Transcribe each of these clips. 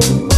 you.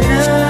Yeah.